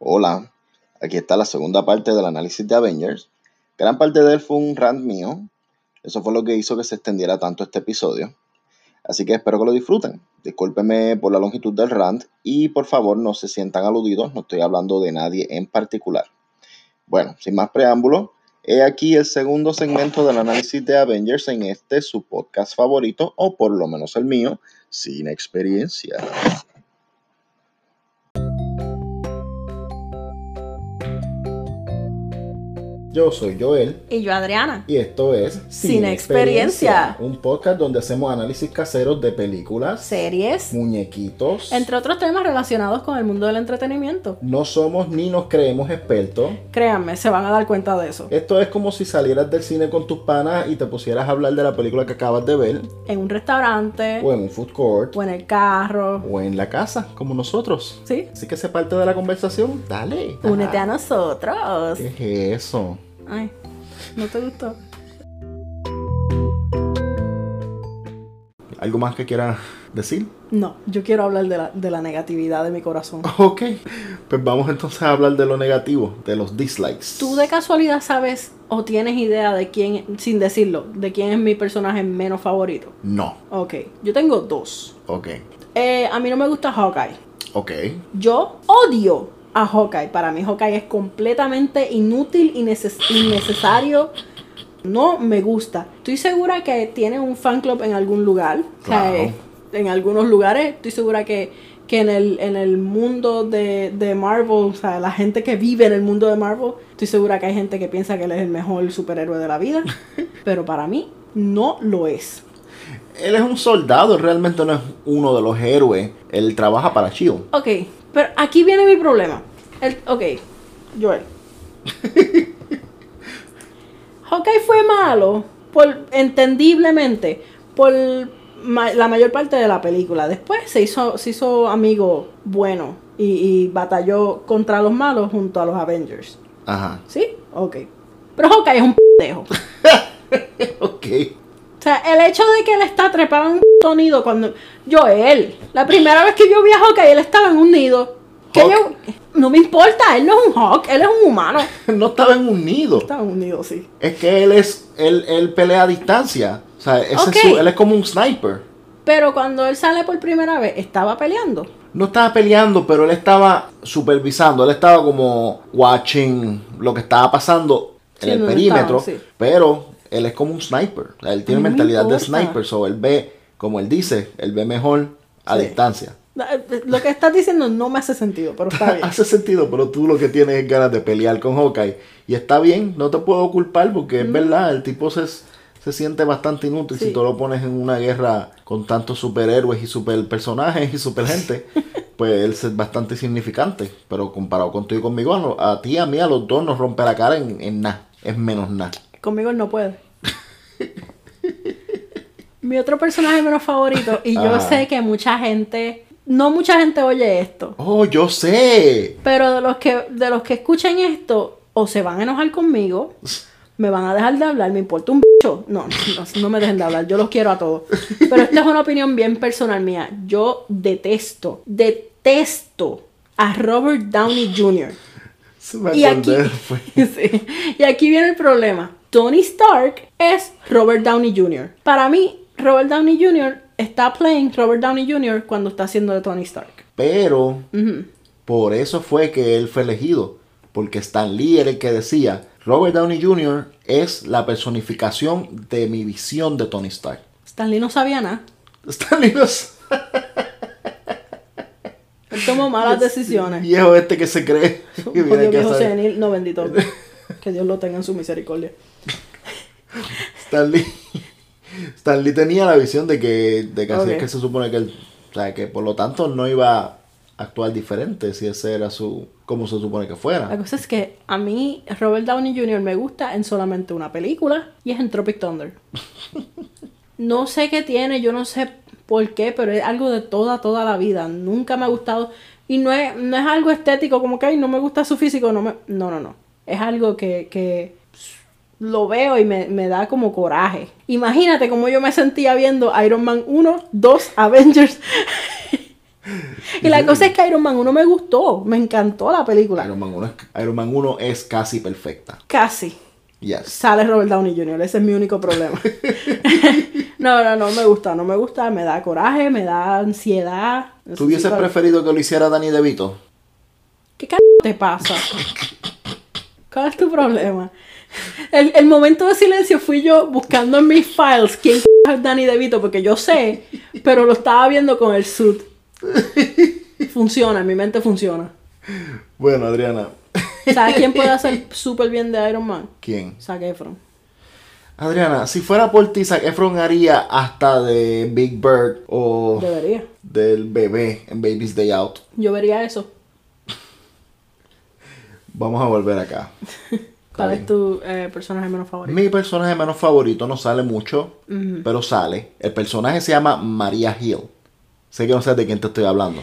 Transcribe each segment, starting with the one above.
Hola, aquí está la segunda parte del análisis de Avengers. Gran parte de él fue un rant mío. Eso fue lo que hizo que se extendiera tanto este episodio. Así que espero que lo disfruten. Discúlpenme por la longitud del rant y por favor no se sientan aludidos, no estoy hablando de nadie en particular. Bueno, sin más preámbulo, he aquí el segundo segmento del análisis de Avengers en este su podcast favorito, o por lo menos el mío, sin experiencia. Yo soy Joel. Y yo Adriana. Y esto es Sin, experiencia. Un podcast donde hacemos análisis caseros de películas, series, muñequitos, entre otros temas relacionados con el mundo del entretenimiento. No somos ni nos creemos expertos. Créanme, se van a dar cuenta de eso. Esto es como si salieras del cine con tus panas y te pusieras a hablar de la película que acabas de ver. En un restaurante. O en un food court. O en el carro. O en la casa, como nosotros. Sí. Así que se parte de la conversación. Dale. Únete a nosotros. ¿Qué es eso? Ay, ¿no te gustó? ¿Algo más que quieras decir? No, yo quiero hablar de la, de la negatividad de mi corazón. Ok, pues vamos entonces a hablar de lo negativo, de los dislikes. ¿Tú de casualidad sabes o tienes idea de quién, sin decirlo, de quién es mi personaje menos favorito? No. Ok, yo tengo dos. Ok. Eh, a mí no me gusta Hawkeye. Ok. Yo odio a Hawkeye. Para mí Hawkeye es completamente inútil y innecesario. No me gusta. Estoy segura que tiene un fan club en algún lugar. en algunos lugares. Estoy segura que, que en, el, en el mundo de, de, Marvel, o sea, la gente que vive en el mundo de Marvel, estoy segura que hay gente que piensa que él es el mejor superhéroe de la vida. pero para mí no lo es. Él es un soldado, realmente no es uno de los héroes. Él trabaja para Shield. Ok, pero aquí viene mi problema. El, ok, Joel. Hawkeye fue malo, por, entendiblemente, por la mayor parte de la película. Después se hizo, se hizo amigo bueno y, batalló contra los malos junto a los Avengers. Ajá. ¿Sí? Ok. Pero Hawkeye es un pendejo. ok. O sea, el hecho de que él está trepado en un nido cuando... Joel, la primera vez que yo vi a Hawkeye, él estaba en un nido. Que yo, no me importa, él no es un Hawk, él es un humano. no estaba en un nido. Estaba en un nido, sí. Es que él es, él, él pelea a distancia. O sea, él es como un sniper. Pero cuando él sale por primera vez, ¿estaba peleando? No estaba peleando, pero él estaba supervisando. Él estaba como watching lo que estaba pasando en el perímetro. Pero él es como un sniper. él tiene mentalidad de sniper. So él ve, como él dice, él ve mejor a distancia. Eh, lo que estás diciendo no me hace sentido, pero está bien. hace sentido, pero tú lo que tienes es ganas de pelear con Hawkeye. Y está bien, no te puedo culpar porque es verdad, el tipo se, se siente bastante inútil si tú lo pones en una guerra con tantos superhéroes y super personajes y super gente. pues él es bastante insignificante. Pero comparado contigo y conmigo, a, ti, a mí, a los dos nos rompe la cara en, en nada. Es menos nada. Conmigo él no puede. Mi otro personaje menos favorito, y yo sé que mucha gente no mucha gente oye esto. Oh, yo sé. Pero de los que, de los que escuchen esto, o se van a enojar conmigo, me van a dejar de hablar, me importa un bicho. No, no, no me dejen de hablar, yo los quiero a todos. Pero esta es una opinión bien personal mía. Yo detesto, detesto a Robert Downey Jr. y, aquí, y aquí viene el problema. Tony Stark es Robert Downey Jr. Para mí, Robert Downey Jr está playing Robert Downey Jr. cuando está haciendo de Tony Stark. Pero por eso fue que él fue elegido. Porque Stan Lee era el que decía, Robert Downey Jr. es la personificación de mi visión de Tony Stark. Stan Lee no sabía nada. Stan Lee no Él tomó malas decisiones. Viejo este que se cree. Que viejo senil, no bendito. que Dios lo tenga en su misericordia. Stan Lee. Stanley tenía la visión de que, de que así es que se supone que él, o sea, que por lo tanto no iba a actuar diferente si ese era su, como se supone que fuera. La cosa es que a mí Robert Downey Jr. me gusta en solamente una película y es en Tropic Thunder. no sé qué tiene, yo no sé por qué, pero es algo de toda, toda la vida. Nunca me ha gustado. Y no es, no es algo estético, como que no me gusta su físico, no me. No, no, no. Es algo que, que lo veo y me, da como coraje. Imagínate cómo yo me sentía viendo Iron Man 1, 2, Avengers. Y la cosa es que Iron Man 1 me gustó, me encantó la película. Iron Man 1 es, Iron Man 1 es casi perfecta. Casi. Yes. Sale Robert Downey Jr., ese es mi único problema. no, no, no me gusta, no me gusta, me da coraje, me da ansiedad. ¿Tú hubieses preferido que lo hiciera Danny DeVito? ¿Qué c te pasa? ¿Cuál es tu problema? El, el momento de silencio fui yo buscando en mis files quién es Danny DeVito, porque yo sé, pero lo estaba viendo con el suit. Funciona, en mi mente funciona. Bueno, Adriana. ¿Sabes quién puede hacer súper bien de Iron Man? ¿Quién? Zac Efron. Adriana, si fuera por ti, Zac Efron haría hasta de Big Bird o Debería. del bebé en Baby's Day Out. Yo vería eso. Vamos a volver acá. ¿Cuál es tu eh, personaje menos favorito? Mi personaje menos favorito no sale mucho, pero sale. El personaje se llama Maria Hill. Sé que no sabes de quién te estoy hablando.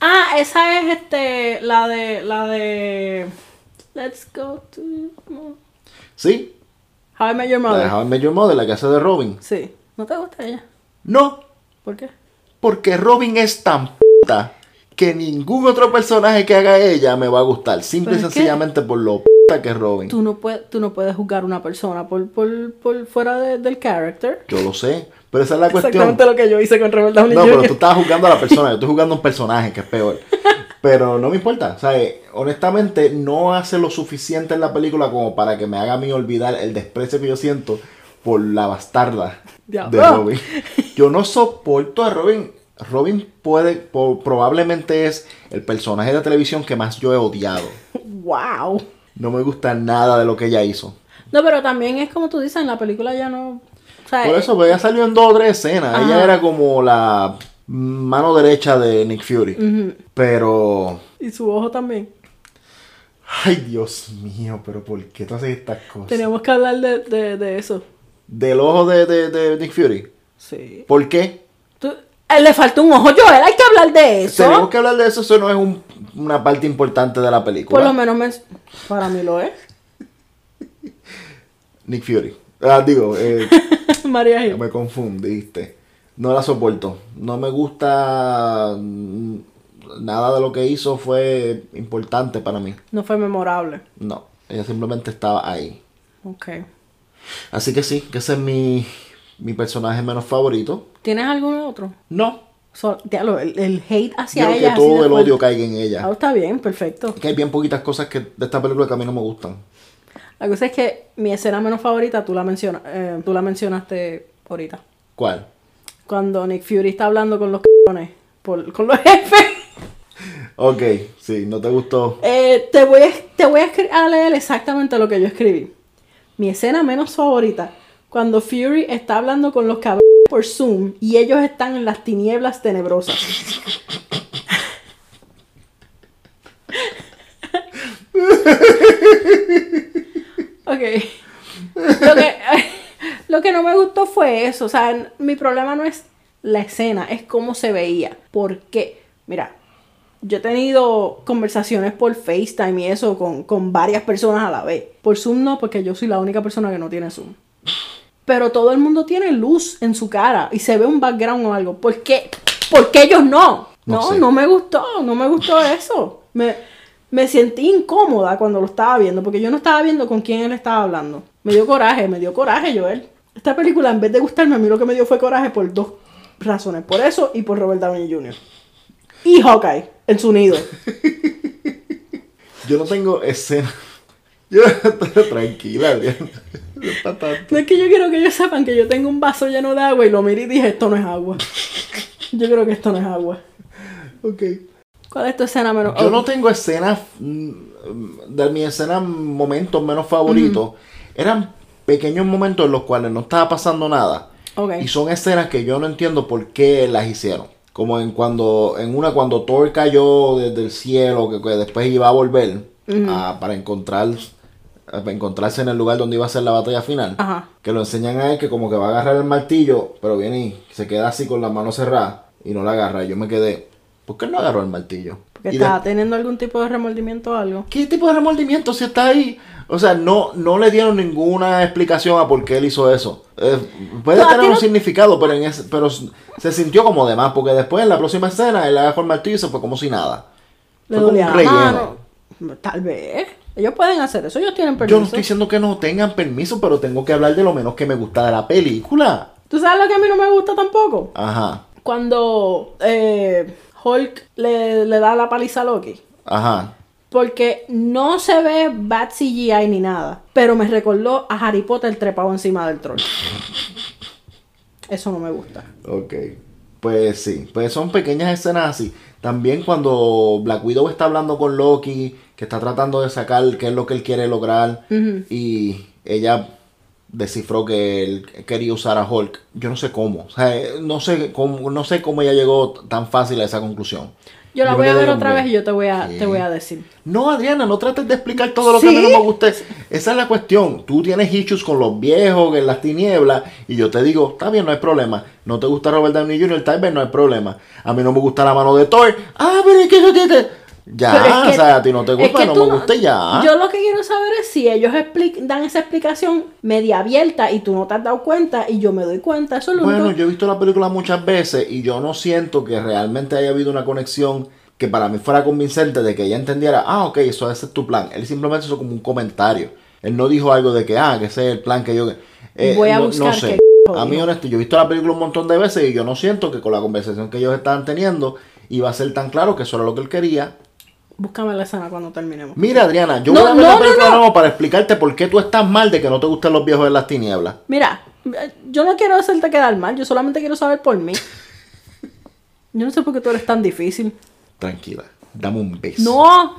Ah, esa es este, la de, la de... Let's go to... ¿Sí? How I Met Your La Mother. de How I Met Your Mother, la que hace de Robin. Sí. ¿No te gusta ella? No, ¿Por qué? porque Robin es tan puta que ningún otro personaje que haga ella me va a gustar. Simple y sencillamente por lo puta que es Robin. Tú no, puedes, tú no puedes juzgar a una persona por, por, por fuera de- del character. Yo lo sé, pero esa es la cuestión. Exactamente lo que yo hice con Robert Downey No, Jr. pero tú estabas jugando a la persona, yo estoy jugando a un personaje que es peor. Pero no me importa, o sea, eh, honestamente no hace lo suficiente en la película como para que me haga a mí olvidar el desprecio que yo siento por la bastarda de. Robin. Yo no soporto a Robin. Robin puede, po- probablemente es el personaje de televisión que más yo he odiado. Wow. No me gusta nada de lo que ella hizo. No, pero también es como tú dices, en la película ya no... O sea, Por eso, pues ella salió en dos o tres escenas. Ella era como la mano derecha de Nick Fury. Pero Y su ojo también. Ay, Dios mío, pero ¿por qué tú haces estas cosas? Teníamos que hablar de, de, de eso. Del ojo de, de, Nick Fury. Sí. ¿Por qué? Tú- eh, le falta un ojo, Joel, hay que hablar de eso. Tenemos que hablar de eso, eso no es un- una parte importante de la película. Por lo menos me... para mí lo es. Nick Fury. Ah, digo, eh, María Gil. me confundiste. No la soporto. No me gusta. mm, Nada de lo que hizo fue importante para mí. No fue memorable. No, ella simplemente estaba ahí. Ok. Así que sí, que ese es mi, mi personaje menos favorito. ¿Tienes algún otro? No. So- diablo, el, el hate hacia Quiero ella. que así todo el odio caiga en ella. Ah, está bien, perfecto. Que hay bien poquitas cosas que de esta película que a mí no me gustan. La cosa es que mi escena menos favorita, tú la, menciona, eh, tú la mencionaste ahorita. ¿Cuál? Cuando Nick Fury está hablando con los cabrones, con los jefes. Ok, sí, no te gustó. Eh, te voy, a, te voy a, a leer exactamente lo que yo escribí. Mi escena menos favorita, cuando Fury está hablando con los cabrones por Zoom y ellos están en las tinieblas tenebrosas. ok. Lo que, lo que no me gustó fue eso. O sea, mi problema no es la escena, es cómo se veía. Porque, mira, yo he tenido conversaciones por FaceTime y eso con, con varias personas a la vez. Por Zoom no, porque yo soy la única persona que no tiene Zoom. Pero todo el mundo tiene luz en su cara y se ve un background o algo. ¿Por qué? ¿Por qué ellos no? No No, sé. no, me gustó, no me gustó eso. Me, me sentí incómoda cuando lo estaba viendo, porque yo no estaba viendo con quién él estaba hablando. Me dio coraje, me dio coraje, Joel. Esta película, en vez de gustarme, a mí lo que me dio fue coraje por dos razones. Por eso y por Robert Downey Jr. Y Hawkeye, en su nido. Yo no tengo escena. Yo, tranquila, Adrián. No es. No que yo quiero que ellos sepan que yo tengo un vaso lleno de agua y lo miré y dije, esto no es agua. Yo creo que esto no es agua. Ok. ¿Cuál es tu escena menos? Yo no tengo escenas. mm, De mis escenas, momentos menos favoritos. Eran pequeños momentos en los cuales no estaba pasando nada. Ok. Y son escenas que yo no entiendo por qué las hicieron. Como en cuando en una cuando Thor cayó desde el cielo, que, que después iba a volver a- para encontrar encontrarse en el lugar donde iba a ser la batalla final. Ajá. Que lo enseñan a él que como que va a agarrar el martillo, pero viene y se queda así con la mano cerrada y no la agarra. Yo me quedé, ¿Por qué no agarró el martillo? Porque Y estaba de- teniendo algún tipo de remordimiento o algo. ¿Qué tipo de remordimiento si está ahí? O sea, no, no le dieron ninguna explicación a por qué él hizo eso. Eh, puede No, tener un no- significado, pero, en ese- pero se sintió como de más, porque después en la próxima escena él agarró el martillo y se fue como si nada. Le Fue como un. Tal vez. Ellos pueden hacer eso, ellos tienen Yo permiso. no estoy diciendo que no tengan permiso, pero tengo que hablar de lo menos que me gusta de la película. ¿Tú sabes lo que a mí no me gusta tampoco? Ajá, Cuando eh, Hulk le, le da la paliza a Loki. ajá. Porque no se ve bad CGI ni nada. Pero me recordó a Harry Potter trepado encima del troll. Eso no me gusta. Ok. Pues sí, pues son pequeñas escenas así. También cuando Black Widow está hablando con Loki, que está tratando de sacar qué es lo que él quiere lograr, y ella descifró que él quería usar a Hulk. Yo no sé cómo. O sea, no sé cómo, no sé cómo ella llegó tan fácil a esa conclusión. Yo la voy a ver otra vez y yo te voy a, te voy a decir. No, Adriana, no trates de explicar todo lo que a mí no me gusta. Esa es la cuestión. Tú tienes issues con los viejos, en las tinieblas, y yo te digo, está bien, no hay problema. No te gusta Robert Downey Jr., tal vez no hay problema. A mí no me gusta la mano de Thor. Ah, pero es que tiene... Ya, que- o sea, a ti no te es gusta, que no me gusta ya. Yo lo que quiero saber es si ellos dan esa explicación media abierta y tú no te has dado cuenta y yo me doy cuenta. Eso es lo Bueno, único. yo he visto la película muchas veces y yo no siento que realmente haya habido una conexión que para mí fuera convincente de que ella entendiera, ah, ok, eso ese es tu plan. Él simplemente hizo como un comentario. Él no dijo algo de que, ah, que ese es el plan que yo... eh, Voy a no, buscar no sé. A mí, honesto, yo he visto la película un montón de veces y yo no siento que con la conversación que ellos estaban teniendo iba a ser tan claro que eso era lo que él quería. Búscame la escena cuando terminemos. Mira, Adriana, yo No, voy a ver no, la película no. de nuevo para explicarte por qué tú estás mal de que no te gustan los viejos de las tinieblas. Mira, eh, yo no quiero hacerte quedar mal, yo solamente quiero saber por mí. Yo no sé por qué tú eres tan difícil. Tranquila, dame un beso. No,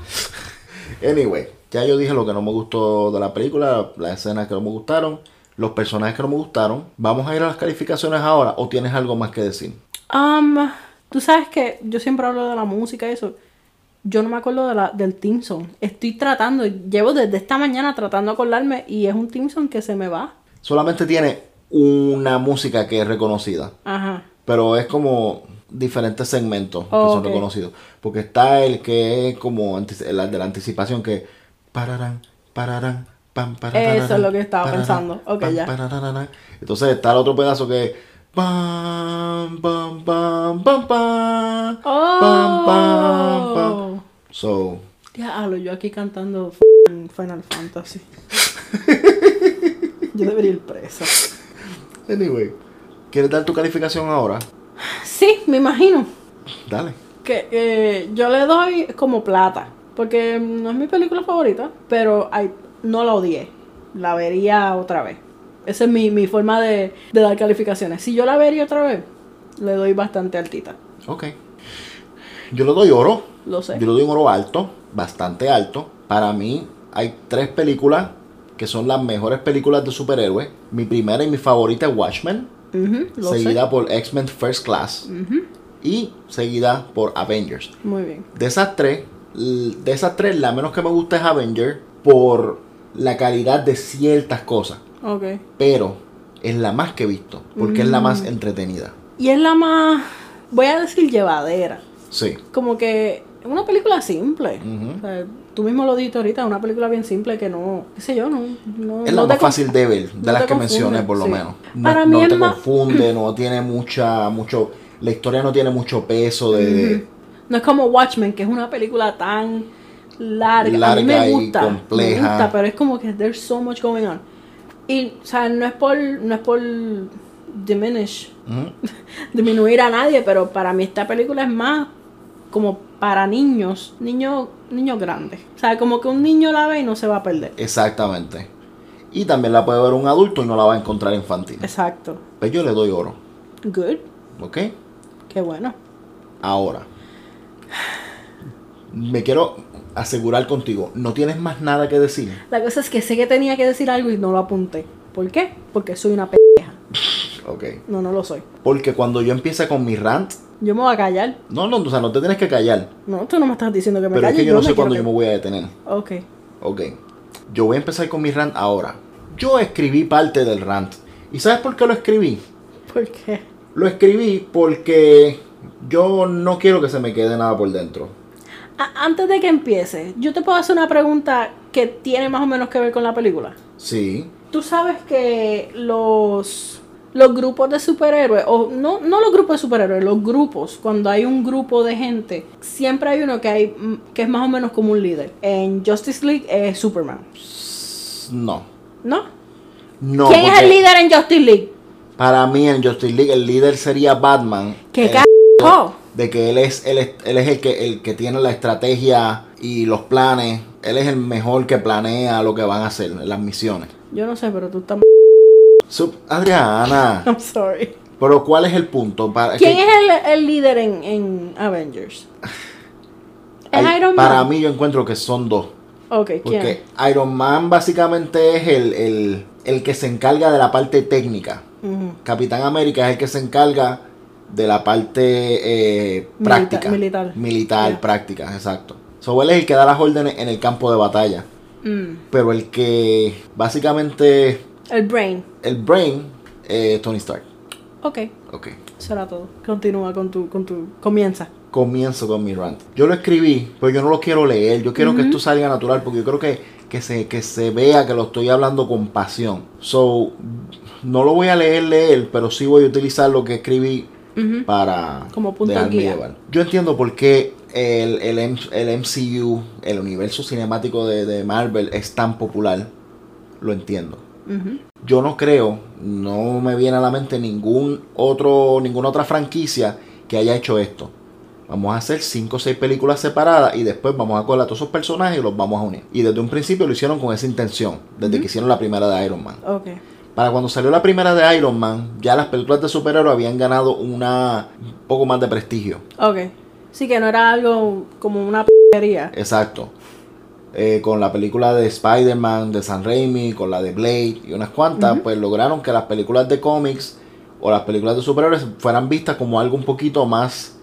Anyway, ya yo dije lo que no me gustó de la película, las escenas que no me gustaron, los personajes que no me gustaron. Vamos a ir a las calificaciones ahora o tienes algo más que decir. Um, tú sabes que yo siempre hablo de la música y eso. Yo no me acuerdo de la, del Team Song. Estoy tratando, llevo desde esta mañana tratando de acordarme y es un Team Song que se me va. Solamente tiene una música que es reconocida, Ajá. pero es como diferentes segmentos que son reconocidos. Porque está el que es como el de la anticipación que pararán, pararán, pam, pararán, Eso es lo que estaba pararán, pensando. Ok, pam, ya. pararán. Entonces está el otro pedazo que pam, pam, pam, pam, pam, pam, pam, pam. Oh. So, Diablo, yo aquí cantando Final Fantasy. yo debería ir presa. anyway, ¿quieres dar tu calificación ahora? Sí, me imagino. Dale. Que eh, yo le doy como plata. Porque no es mi película favorita. Pero ay, no la odié. La vería otra vez. Esa es mi, mi forma de, de dar calificaciones. Si yo la vería otra vez, le doy bastante altita. Ok. Yo le doy oro. Lo sé. Yo le doy un oro alto, bastante alto. Para mí hay tres películas que son las mejores películas de superhéroes. Mi primera y mi favorita es Watchmen, seguida sé. por X-Men First Class y seguida por Avengers. Muy bien. De esas tres, de esas tres, la menos que me gusta es Avengers por la calidad de ciertas cosas. Ok. Pero es la más que he visto, porque es la Mm. más entretenida. Y es la más, voy a decir, llevadera. Sí. Como que es una película simple. Ujú. O sea, tú mismo lo dijiste ahorita, una película bien simple que no, qué sé yo, no. no Es no la te más fácil de ver, de no las que mencioné por lo sí. menos. No, Para no mí es te más- confunde, no tiene mucha, mucho, la historia no tiene mucho peso de, de- No es como Watchmen, que es una película tan larga. a mí Larga me y gusta, compleja. Me gusta, pero es como que there's so much going on. Y, o sea, no es por, no es por diminish, disminuir a nadie, pero para mí esta película es más como para niños, niños, niños grandes. O sea, como que un niño la ve y no se va a perder. Exactamente. Y también la puede ver un adulto y no la va a encontrar infantil. Exacto. Pero yo le doy oro, Good. ¿ok? Qué bueno. Ahora, me quiero asegurar contigo, no tienes más nada que decir. La cosa es que sé que tenía que decir algo y no lo apunté. ¿Por qué? Porque soy una pendeja. Ok. No, no lo soy. Porque cuando yo empiece con mi rant, Yo me voy a callar. no, no, o sea, no te tienes que callar. No, tú no me estás diciendo que me Pero es calle. que yo no sé cuándo yo me voy a detener. Ok. Ok. Yo voy a empezar con mi rant ahora. Yo escribí parte del rant. ¿Y sabes por qué lo escribí? ¿Por qué? Lo escribí porque Yo no quiero que se me quede nada por dentro. Antes de que empiece, yo te puedo hacer una pregunta que tiene más o menos que ver con la película. Sí. Tú sabes que los, los grupos de superhéroes, o no, no los grupos de superhéroes, los grupos, cuando hay un grupo de gente, siempre hay uno que, hay, mm, que es más o menos como un líder. En Justice League es Superman, No. ¿no? No. ¿Quién es el líder en Justice League? Para mí en Justice League el líder sería Batman. ¿Qué Eh, carajo? De que él es, él es, él es el que el que tiene la estrategia y los planes. Él es el mejor que planea lo que van a hacer, las misiones. Yo no sé, pero tú estás... Sup- Adriana, I'm sorry. pero ¿cuál es el punto? Para, ¿Quién que- es el, el líder en, en Avengers? ¿Es Iron Man? Para mí yo encuentro que son dos. Ok, ¿quién? Porque Iron Man básicamente es el, el, el que se encarga de la parte técnica. Capitán América es el que se encarga de la parte eh, práctica. militar. Militar, práctica, exacto. So, él es el que da las órdenes en el campo de batalla. Mm. Pero el que básicamente El Brain. el brain es Tony Stark. Ok, Ok. eso era todo. Continúa con tu, con tu... Comienza. Comienzo con mi rant. Yo lo escribí, pero yo no lo quiero leer. Yo quiero que esto salga natural porque yo creo que, que, se, que se vea que lo estoy hablando con pasión. So, no lo voy a leer, leer, pero sí voy a utilizar lo que escribí Para Como punto dejarme guía. llevar. Yo entiendo por qué el, el, el MCU, el universo cinemático de, de Marvel, es tan popular. Lo entiendo. Yo no creo, no me viene a la mente ningún otro, ninguna otra franquicia que haya hecho esto. Vamos a hacer 5 o 6 películas separadas y después vamos a colar a todos esos personajes y los vamos a unir. Y desde un principio lo hicieron con esa intención, desde que hicieron la primera de Iron Man. Ok. Para cuando salió la primera de Iron Man, ya las películas de superhéroes habían ganado una un poco más de prestigio. Ok. Sí que no era algo como una p***ería. Exacto. Eh, con la película de Spider-Man, de San Raimi, con la de Blade y unas cuantas, pues lograron que las películas de cómics o las películas de superhéroes fueran vistas como algo un poquito más,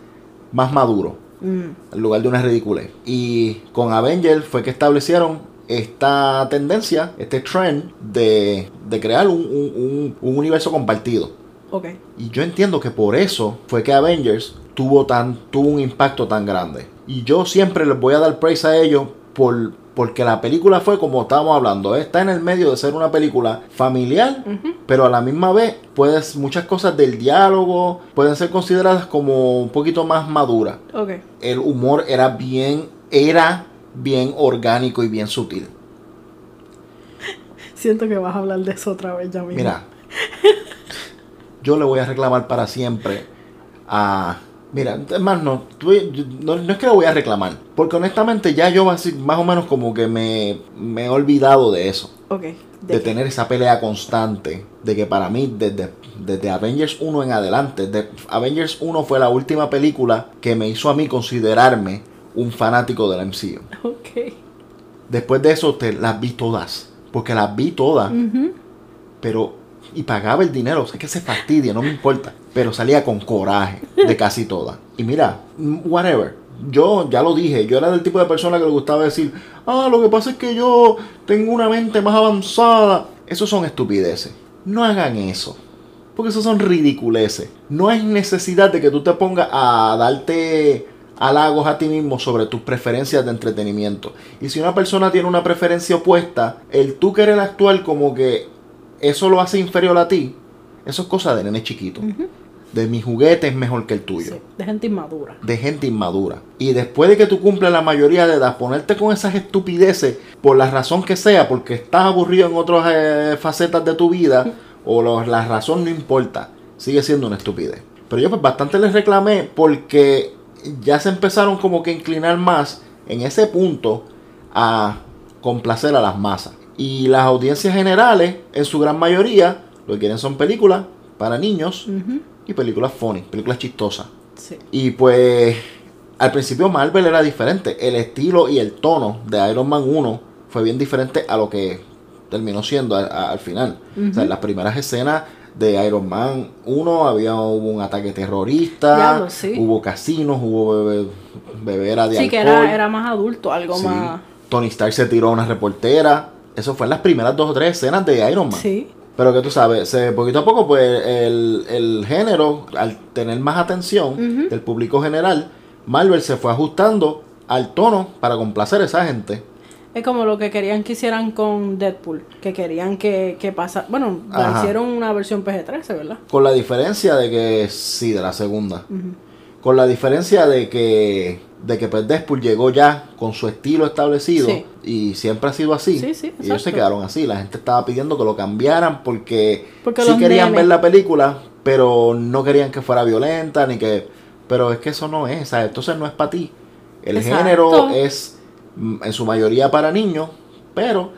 más maduro, Mm. en lugar de una ridiculez. Y con Avengers fue que establecieron esta tendencia, este trend de, de crear un, un- un- un universo compartido. Ok. Y yo entiendo que por eso fue que Avengers tuvo, tan, tuvo un impacto tan grande. Y yo siempre les voy a dar praise a ellos por, porque la película fue como estábamos hablando. Está en el medio de ser una película familiar, pero a la misma vez puedes, muchas cosas del diálogo pueden ser consideradas como un poquito más maduras. Ok. El humor era bien, era bien orgánico y bien sutil. Siento que vas a hablar de eso otra vez ya mismo. Mira, yo le voy a reclamar para siempre a... Mira, es más, no, no, no es que le voy a reclamar, porque honestamente ya yo así, más o menos como que me, me he olvidado de eso, Ok. de, tener esa pelea constante, de que para mí desde, desde Avengers 1 en adelante, de, Avengers 1 fue la última película que me hizo a mí considerarme un fanático del MCU. Ok. Después de eso te las vi todas, porque las vi todas pero y pagaba el dinero, o sea que se fastidia, no me importa, pero salía con coraje de casi todas. Y mira, whatever. Yo ya lo dije, yo era del tipo de persona que le gustaba decir, ah, lo que pasa es que yo tengo una mente más avanzada. Esos son estupideces. No hagan eso. Porque esos son ridiculeces. No hay necesidad de que tú te pongas a darte halagos a ti mismo sobre tus preferencias de entretenimiento. Y si una persona tiene una preferencia opuesta, el tú querer actuar como que eso lo hace inferior a ti, eso es cosa de nene chiquito. De mi juguete es mejor que el tuyo. Sí, de gente inmadura. De gente inmadura. Y después de que tú cumples la mayoría de edad, ponerte con esas estupideces, por la razón que sea, porque estás aburrido en otras eh, facetas de tu vida, o la razón no importa, sigue siendo una estupidez. Pero yo pues bastante les reclamé porque ya se empezaron como que a inclinar más en ese punto a complacer a las masas. Y las audiencias generales, en su gran mayoría, lo que quieren son películas para niños y películas funny, películas chistosas. Sí. Y pues al principio Marvel era diferente. El estilo y el tono de Iron Man 1 fue bien diferente a lo que terminó siendo a- a- al final. O sea, en las primeras escenas de Iron Man 1 había hubo un ataque terrorista, sí. hubo casinos, hubo bebe- bebera de Sí, que alcohol. era, era más adulto, algo Sí. más. Tony Stark se tiró a una reportera. Eso fue en las primeras dos o tres escenas de Iron Man. Sí. Pero que tú sabes, se, poquito a poco, pues el, el género, al tener más atención del público general, Marvel se fue ajustando al tono para complacer a esa gente. Es como lo que querían que hicieran con Deadpool. Que querían que, que pasara. Bueno, la hicieron una versión PG-13, ¿verdad? Con la diferencia de que, sí, de la segunda. Con la diferencia de que, de que pues, Deadpool llegó ya con su estilo establecido Sí. y siempre ha sido así. Sí, sí, y ellos se quedaron así. La gente estaba pidiendo que lo cambiaran porque, Porque sí querían nenes- ver la película, pero no querían que fuera violenta ni que... Pero es que eso no es, ¿sabes? Entonces no es para ti. El Exacto. género es en su mayoría para niños, pero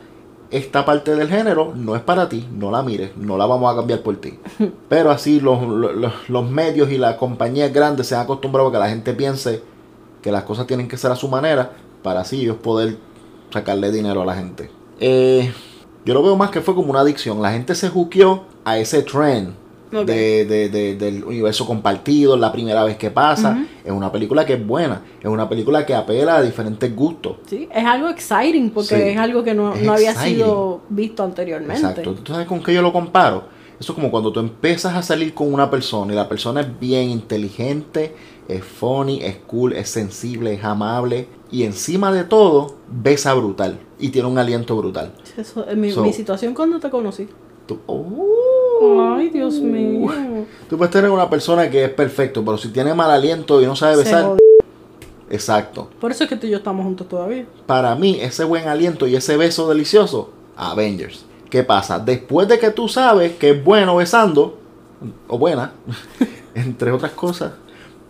esta parte del género no es para ti, no la mires, no la vamos a cambiar por ti. Pero así los, los, los medios y las compañías grandes se han acostumbrado a que la gente piense que las cosas tienen que ser a su manera para así ellos poder sacarle dinero a la gente. Eh, yo lo veo más que fue como una adicción. La gente se juqueó a ese trend De, de- de- del universo compartido, la primera vez que pasa. Es una película que es buena, es una película que apela a diferentes gustos. Sí, es algo exciting porque Sí, es algo que no, no había exciting. sido visto anteriormente. Exacto. ¿Tú sabes con qué yo lo comparo? Eso es como cuando tú empiezas a salir con una persona y la persona es bien inteligente, es funny, es cool, es sensible, es amable y encima de todo besa brutal y tiene un aliento brutal. Eso es mi, So- mi situación cuando te conocí. Tú, oh. Ay, Dios mío. Tú puedes tener una persona que es perfecto, pero si tiene mal aliento y no sabe Se besar, jodió. exacto. Por eso es que tú y yo estamos juntos todavía. Para mí, ese buen aliento y ese beso delicioso, Avengers. ¿Qué pasa? Después de que tú sabes que es bueno besando, o buena, entre otras cosas,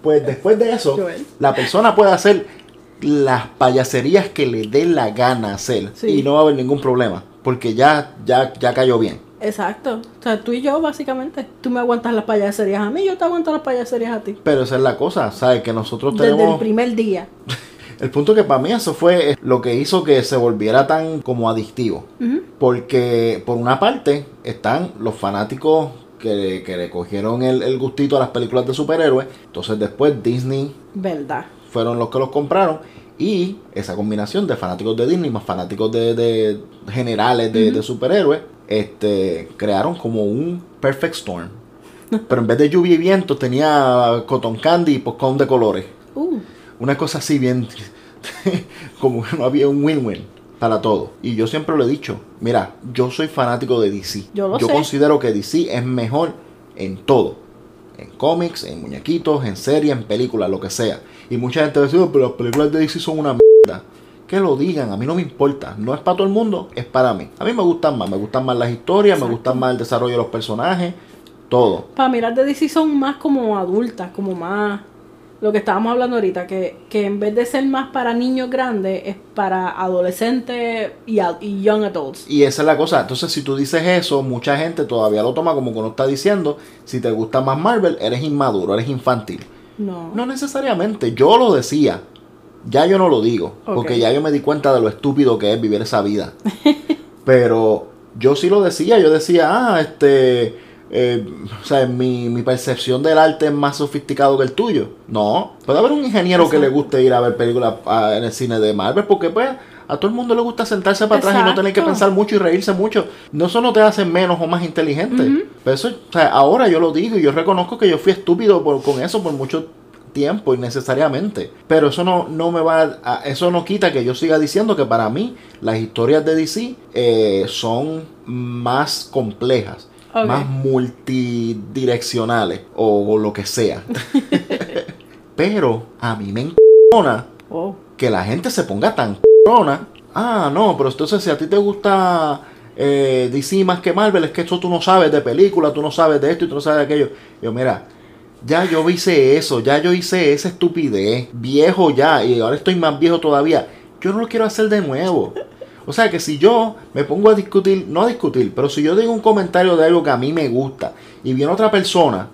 pues después de eso, Joel. la persona puede hacer las payaserías que le dé la gana hacer Sí. y no va a haber ningún problema, porque ya, ya, ya cayó bien. Exacto. O sea, tú y yo, básicamente. Tú me aguantas las payaserías a mí, yo te aguanto las payaserías a ti. Pero esa es la cosa, ¿sabes? Que nosotros Desde tenemos... el primer día. El punto que para mí eso fue lo que hizo que se volviera tan como adictivo. Porque por una parte están los fanáticos que, que le cogieron el, el gustito a las películas de superhéroes. Entonces después Disney Verdad. fueron los que los compraron. Y esa combinación de fanáticos de Disney más fanáticos de, de generales de, de superhéroes, este, crearon como un perfect storm. Pero en vez de lluvia y viento tenía cotton candy y popcorn de colores. Uh, Una cosa así bien, como que no había un win-win para todo. Y yo siempre lo he dicho, mira, yo soy fanático de DC. Yo lo sé. considero que DC es mejor en todo. En cómics, en muñequitos, en series, en películas, lo que sea. Y mucha gente dice, "Oh, pero las películas de DC son una mierda. Que lo digan, a mí no me importa. No es para todo el mundo, es para mí. A mí me gustan más, me gustan más las historias, me gustan más el desarrollo de los personajes, todo. para mirar de DC son más como adultas, como más lo que estábamos hablando ahorita, que, que en vez de ser más para niños grandes, es para adolescentes y, y young adults. Y esa es la cosa. Entonces, si tú dices eso, mucha gente todavía lo toma como que uno está diciendo, si te gusta más Marvel, eres inmaduro, eres infantil. No. No necesariamente. Yo lo decía. Ya yo no lo digo. Porque ya yo me di cuenta de lo estúpido que es vivir esa vida. Pero yo sí lo decía. Yo decía, ah, este... eh, o sea, mi, mi percepción del arte es más sofisticado que el tuyo. No. Puede haber un ingeniero que le guste ir a ver películas ah, en el cine de Marvel porque pues a todo el mundo le gusta sentarse para atrás y no tener que pensar mucho y reírse mucho. No eso no te hace menos o más inteligente. Pero eso, o sea, ahora yo lo digo y yo reconozco que yo fui estúpido por- con eso por mucho tiempo innecesariamente. Pero eso no, no me va a, eso no quita que yo siga diciendo que para mí las historias de DC eh, son más complejas. Más multidireccionales o, o lo que sea. Pero a mí me encona Oh. que la gente se ponga tan cabrona. Ah, no, pero entonces si a ti te gusta eh, DC más que Marvel, es que eso tú no sabes de película, tú no sabes de esto y tú no sabes de aquello. Yo, mira, ya yo hice eso, ya yo hice esa estupidez, viejo ya, y ahora estoy más viejo todavía. Yo no lo quiero hacer de nuevo. O sea que si yo me pongo a discutir, no a discutir, pero si yo digo un comentario de algo que a mí me gusta y viene otra persona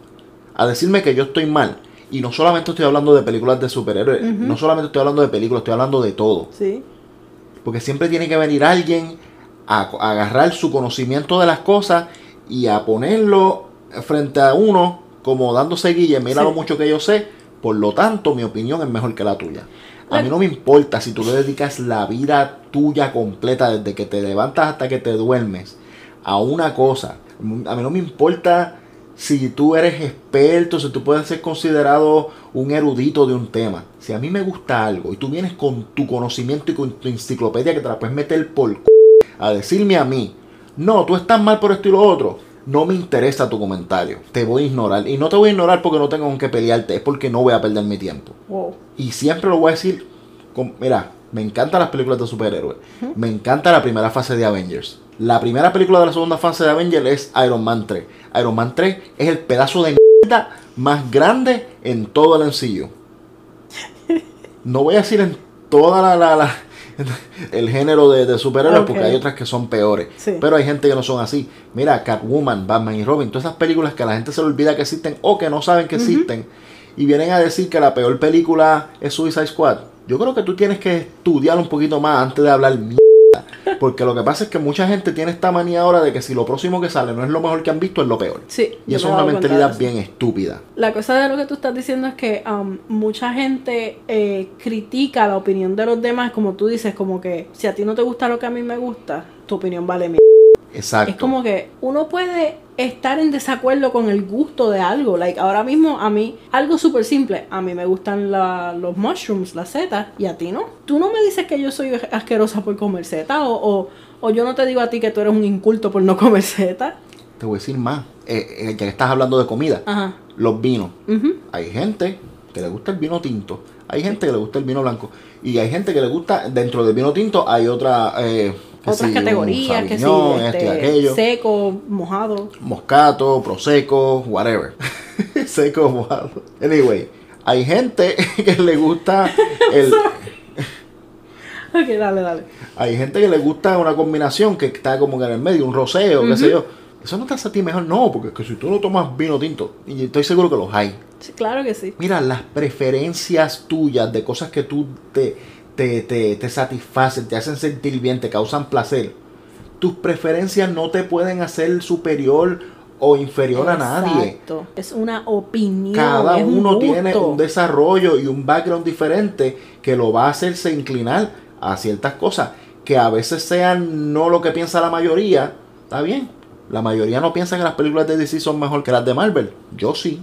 a decirme que yo estoy mal, y no solamente estoy hablando de películas de superhéroes, no solamente estoy hablando de películas, estoy hablando de todo. Sí. Porque siempre tiene que venir alguien a, a agarrar su conocimiento de las cosas y a ponerlo frente a uno como dándose guille, mira Sí. lo mucho que yo sé, por lo tanto mi opinión es mejor que la tuya. A mí no me importa si tú le dedicas la vida tuya completa desde que te levantas hasta que te duermes a una cosa. A mí no me importa si tú eres experto, si tú puedes ser considerado un erudito de un tema. Si a mí me gusta algo y tú vienes con tu conocimiento y con tu enciclopedia que te la puedes meter por c a decirme a mí, no, tú estás mal por esto y lo otro, no me interesa tu comentario. Te voy a ignorar. Y no te voy a ignorar porque no tengo con qué pelearte, es porque no voy a perder mi tiempo. Y siempre lo voy a decir, con, mira, me encantan las películas de superhéroes. Me encanta la primera fase de Avengers. La primera película de la segunda fase de Avengers es Iron Man 3. Iron Man 3 es el pedazo de mierda más grande en todo el MCU. No voy a decir en toda la, el género de, superhéroes porque hay otras que son peores. Pero hay gente que no son así. Mira, Catwoman, Batman y Robin, todas esas películas que la gente se le olvida que existen o que no saben que existen. Y vienen a decir que la peor película es Suicide Squad yo creo que tú tienes que estudiar un poquito más antes de hablar mierda. Porque lo que pasa es que mucha gente tiene esta manía ahora de que si lo próximo que sale no es lo mejor que han visto, es lo peor. Sí. Y eso es una mentalidad bien estúpida. La cosa de lo que tú estás diciendo es que um, mucha gente eh, critica la opinión de los demás, como tú dices, como que si a ti no te gusta lo que a mí me gusta, tu opinión vale mierda. Exacto. Es como que uno puede estar en desacuerdo con el gusto de algo. Like, ahora mismo a mí, algo súper simple. A mí me gustan los mushrooms, las setas, y a ti no. Tú no me dices que yo soy asquerosa por comer setas, o, o, yo no te digo a ti que tú eres un inculto por no comer setas. Te voy a decir más. Eh, eh, ya que estás hablando de comida, los vinos. Hay gente que le gusta el vino tinto, hay gente que le gusta el vino blanco, y hay gente que le gusta, dentro del vino tinto, hay otra. Eh, otras categorías, que sí, este, seco, mojado. Moscato, prosecco, whatever. seco, mojado. Anyway, hay gente que le gusta el... ok, dale, dale. Hay gente que le gusta una combinación que está como en el medio, un roseo, qué sé yo. Eso no te hace a ti mejor, no, porque es que si tú no tomas vino tinto, y estoy seguro que los hay. Sí, claro que sí. Mira, las preferencias tuyas de cosas que tú te te, satisfacen, te hacen sentir bien, te causan placer, tus preferencias no te pueden hacer superior o inferior a nadie. Es una opinión. Cada uno tiene un desarrollo y un background diferente que lo va a hacerse inclinar a ciertas cosas que a veces sean no lo que piensa la mayoría. Está bien. La mayoría no piensa que las películas de DC son mejor que las de Marvel. Yo sí.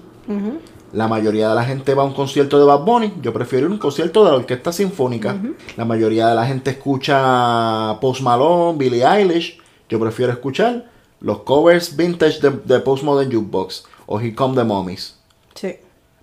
La mayoría de la gente va a un concierto de Bad Bunny. Yo prefiero un concierto de la orquesta sinfónica. La mayoría de la gente escucha Post Malone, Billie Eilish. Yo prefiero escuchar los covers vintage de, de Postmodern Jukebox o Here Come the Mummies. Sí.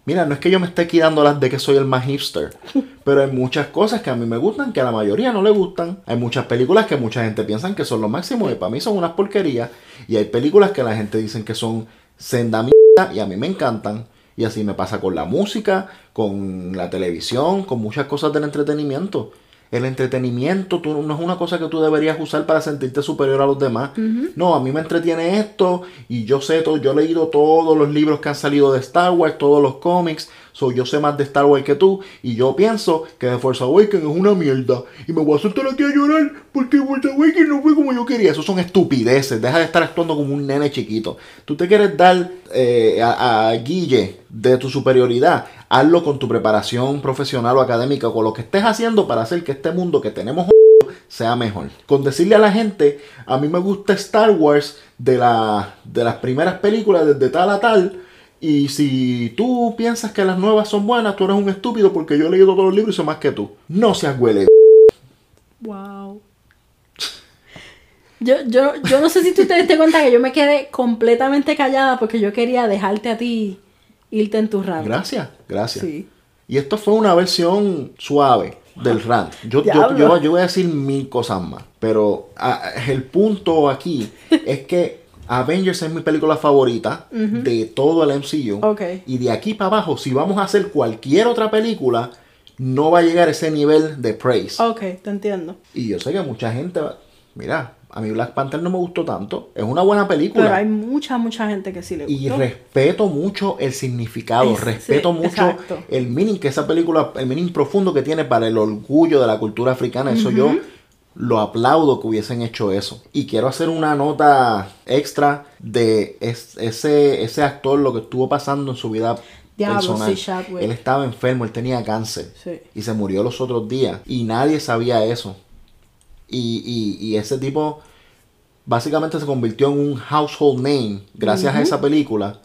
Mira, no es que yo me esté quitando las de que soy el más hipster, pero hay muchas cosas que a mí me gustan que a la mayoría no le gustan. Hay muchas películas que mucha gente piensa que son lo máximo y para mí son unas porquerías. Y hay películas que la gente dice que son senda y a mí me encantan. Y así me pasa con la música, con la televisión, con muchas cosas del entretenimiento. El entretenimiento tú, no es una cosa que tú deberías usar para sentirte superior a los demás. No, a mí me entretiene esto y yo sé todo, yo he leído todos los libros que han salido de Star Wars, todos los cómics, So, yo sé más de Star Wars que tú y yo pienso que The Force Awakens es una mierda. Y me voy a sentar aquí a llorar porque The Force Awakens no fue como yo quería. Eso son estupideces. Deja de estar actuando como un nene chiquito. Tú te quieres dar eh, a, Guille de tu superioridad. Hazlo con tu preparación profesional o académica, con lo que estés haciendo para hacer que este mundo que tenemos sea mejor. Con decirle a la gente, a mí me gusta Star Wars de, la, de las primeras películas desde tal a tal y si tú piensas que las nuevas son buenas, tú eres un estúpido porque yo he leído todos los libros y sé más que tú. No seas huele. Wow. Yo, yo, yo no sé si tú te diste cuenta que yo me quedé completamente callada porque yo quería dejarte a ti irte en tu rant. Gracias, gracias. Sí. Y esto fue una versión suave del rant. Yo, yo, yo, voy a decir mil cosas más. Pero ah, el punto aquí es que Avengers es mi película favorita de todo el MCU. Y de aquí para abajo, si vamos a hacer cualquier otra película, no va a llegar a ese nivel de praise. Ok, te entiendo. Y yo sé que mucha gente va... Mira, a mí Black Panther no me gustó tanto. Es una buena película. Pero hay mucha, mucha gente que sí le gustó. Y respeto mucho el significado, respeto mucho el meaning que esa película, el meaning profundo que tiene para el orgullo de la cultura africana. Eso yo lo aplaudo que hubiesen hecho eso. Y quiero hacer una nota extra de ese, ese actor, lo que estuvo pasando en su vida personal. él estaba enfermo, él tenía cáncer. Y se murió los otros días. Y nadie sabía eso. Y, y, ese tipo básicamente se convirtió en un household name gracias a esa película.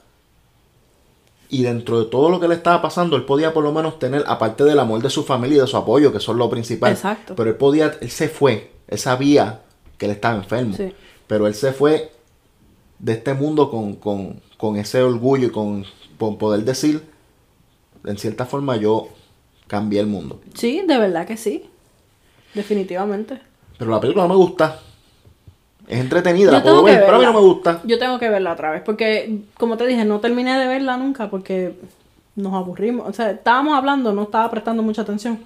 Y dentro de todo lo que le estaba pasando, él podía por lo menos tener, aparte del amor de su familia y de su apoyo, que son lo principal. Exacto. Pero él podía, él se fue. Él sabía que él estaba enfermo. Sí. Pero él se fue de este mundo con, con- con ese orgullo y con, con poder decir, en cierta forma, yo cambié el mundo. Sí, de verdad que sí. Definitivamente. Pero la película no me gusta. Es entretenida, la puedo ver, pero a mí no me gusta. Yo tengo que verla otra vez, porque como te dije, no terminé de verla nunca porque nos aburrimos. O sea, estábamos hablando, no estaba prestando mucha atención.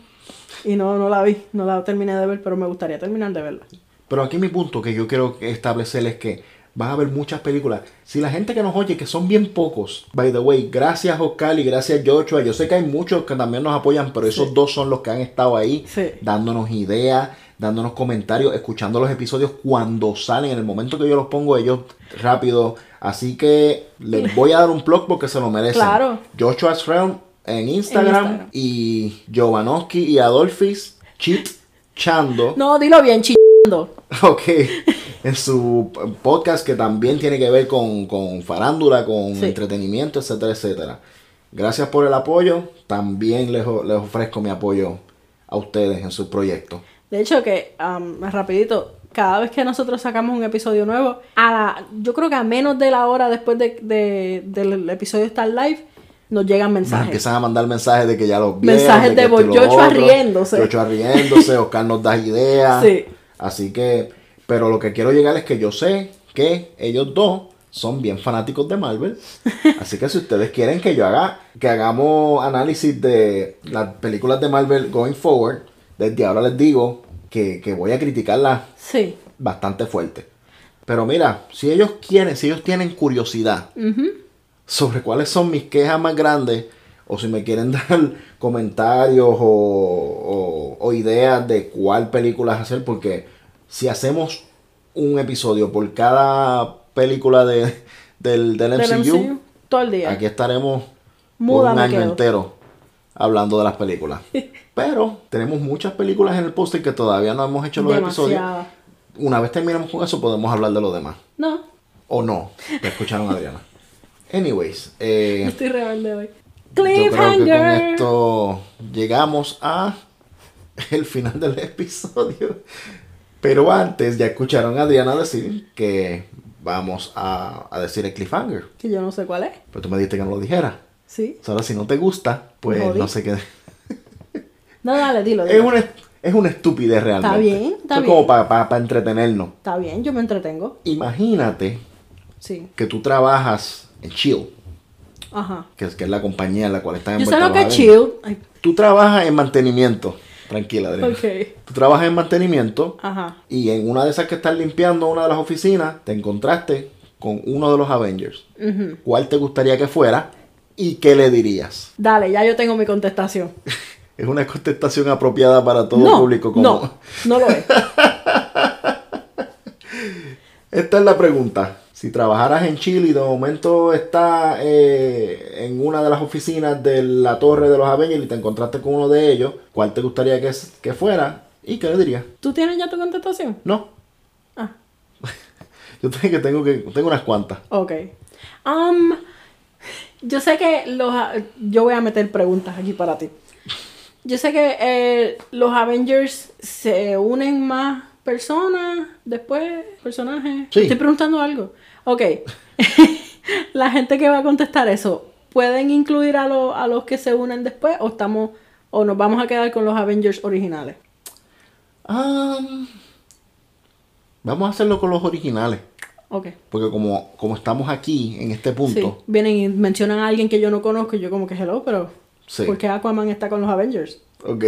Y no, no la vi, no la terminé de ver, pero me gustaría terminar de verla. Pero aquí mi punto que yo quiero establecer es que vas a ver muchas películas. Si la gente que nos oye, que son bien pocos, by the way, gracias Oscar y gracias Joshua. Yo sé que hay muchos que también nos apoyan, pero esos dos son los que han estado ahí Sí. dándonos ideas, dándonos comentarios, escuchando los episodios cuando salen. En el momento que yo los pongo, ellos rápido. Así que les voy a dar un plug porque se lo merecen. Claro. Joshua's Realm en Instagram, Instagram. y Jovanovski y Adolfis Chit Chando. No, dilo bien, chillando. Ok, en su podcast que también tiene que ver con, con farándula, con Sí. entretenimiento, etcétera, etcétera. Gracias por el apoyo. También les, les ofrezco mi apoyo a ustedes en su proyecto. De hecho, que, am, rapidito, cada vez que nosotros sacamos un episodio nuevo, a la- yo creo que a menos de la hora después de, de- del episodio estar live, nos llegan Nos mensajes. empiezan a mandar mensajes de que ya los vieron. Mensajes de esto y lo Joshua otro. riéndose. Joshua riéndose, Oscar nos da ideas. Sí. Así que, pero lo que quiero llegar es que yo sé que ellos dos son bien fanáticos de Marvel. Así que si ustedes quieren que yo haga, que hagamos análisis de las películas de Marvel going forward, desde ahora les digo que, que voy a criticarlas Sí. bastante fuerte. Pero mira, si ellos quieren, si ellos tienen curiosidad sobre cuáles son mis quejas más grandes, o si me quieren dar comentarios o, o- o ideas de cuál película hacer, porque si hacemos un episodio por cada película de, del, del Del MCU, MCU, todo el día. aquí estaremos Muda por un año quedo. entero hablando de las películas. Pero tenemos muchas películas en el póster que todavía no hemos hecho los episodios. Una vez terminemos con eso, podemos hablar de lo demás. No, O no. Ya escucharon a Adriana. Anyways, eh, estoy rebelde hoy. yo creo que con Cliffhanger. esto llegamos a el final del episodio. Pero antes ya escucharon a Adriana decir que vamos a, a decir el cliffhanger. Que yo no sé cuál es. Pero tú me dijiste que no lo dijera. Sí. Ahora si no te gusta, pues jodí. no sé qué. No, dale, dilo. Es dilo. una, es una estupidez realmente. bien, está Esto es bien. como para entretenernos. Está bien, yo me entretengo. Imagínate Sí. que tú trabajas en Chill, Ajá. que es, que es la compañía en la cual están Yo sé lo que es chill. Ay, Tú trabajas en mantenimiento. Tranquila, Adriana. ok. Tú trabajas en mantenimiento Ajá. y en una de esas que estás limpiando una de las oficinas, te encontraste con uno de los Avengers. ¿Cuál te gustaría que fuera y qué le dirías? Dale, ya yo tengo mi contestación. Es una contestación apropiada para todo no, público. Como... no, no lo es. Esta es la pregunta. Si trabajaras en Chile y de momento estás eh, en una de las oficinas de la torre de los Avengers y te encontraste con uno de ellos, ¿cuál te gustaría que, que fuera? ¿Y qué le dirías? ¿Tú tienes ya tu contestación? No. Ah, Yo tengo que tengo que tengo unas cuantas. ok. Um, yo sé que los... Yo voy a meter preguntas aquí para ti. Yo sé que eh, los Avengers se unen más personas después, personajes. Sí. Estoy preguntando algo. Ok. La gente que va a contestar eso, ¿pueden incluir a, lo- a los que se unen después o estamos o nos vamos a quedar con los Avengers originales? Am, vamos a hacerlo con los originales. Porque como, como estamos aquí en este Sí. punto, Vienen y mencionan a alguien que yo no conozco y yo como que hello, pero Sí. ¿por qué Aquaman está con los Avengers? ok.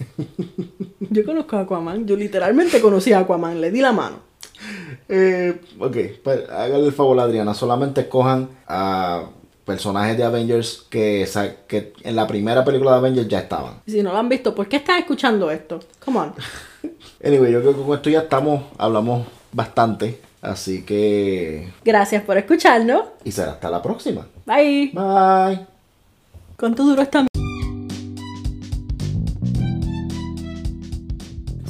Yo conozco a Aquaman, yo literalmente conocí a Aquaman, le di la mano. Eh, ok, pues háganle el favor a Adriana, solamente escojan a personajes de Avengers que, en la primera película de Avengers ya estaban. Si no lo han visto, ¿por qué están escuchando esto? Come on. Anyway, yo creo que con esto ya estamos, hablamos bastante, así que... Gracias por escucharnos. Y será hasta la próxima. Bye. Bye. ¿Cuánto duró esta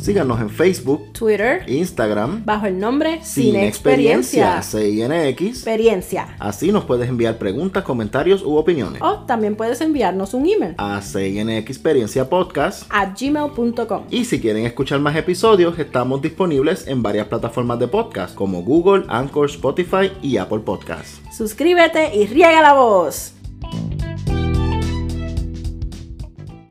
Síganos en Facebook, Twitter, Instagram, bajo el nombre Sin Experiencia, CINX. Experiencia. Así nos puedes enviar preguntas, comentarios u opiniones O también puedes enviarnos un email a CINX Experiencia Podcast. a gmail.com. Y si quieren escuchar más episodios, estamos disponibles en varias plataformas de podcast como Google, Anchor, Spotify y Apple Podcasts. Suscríbete y riega la voz.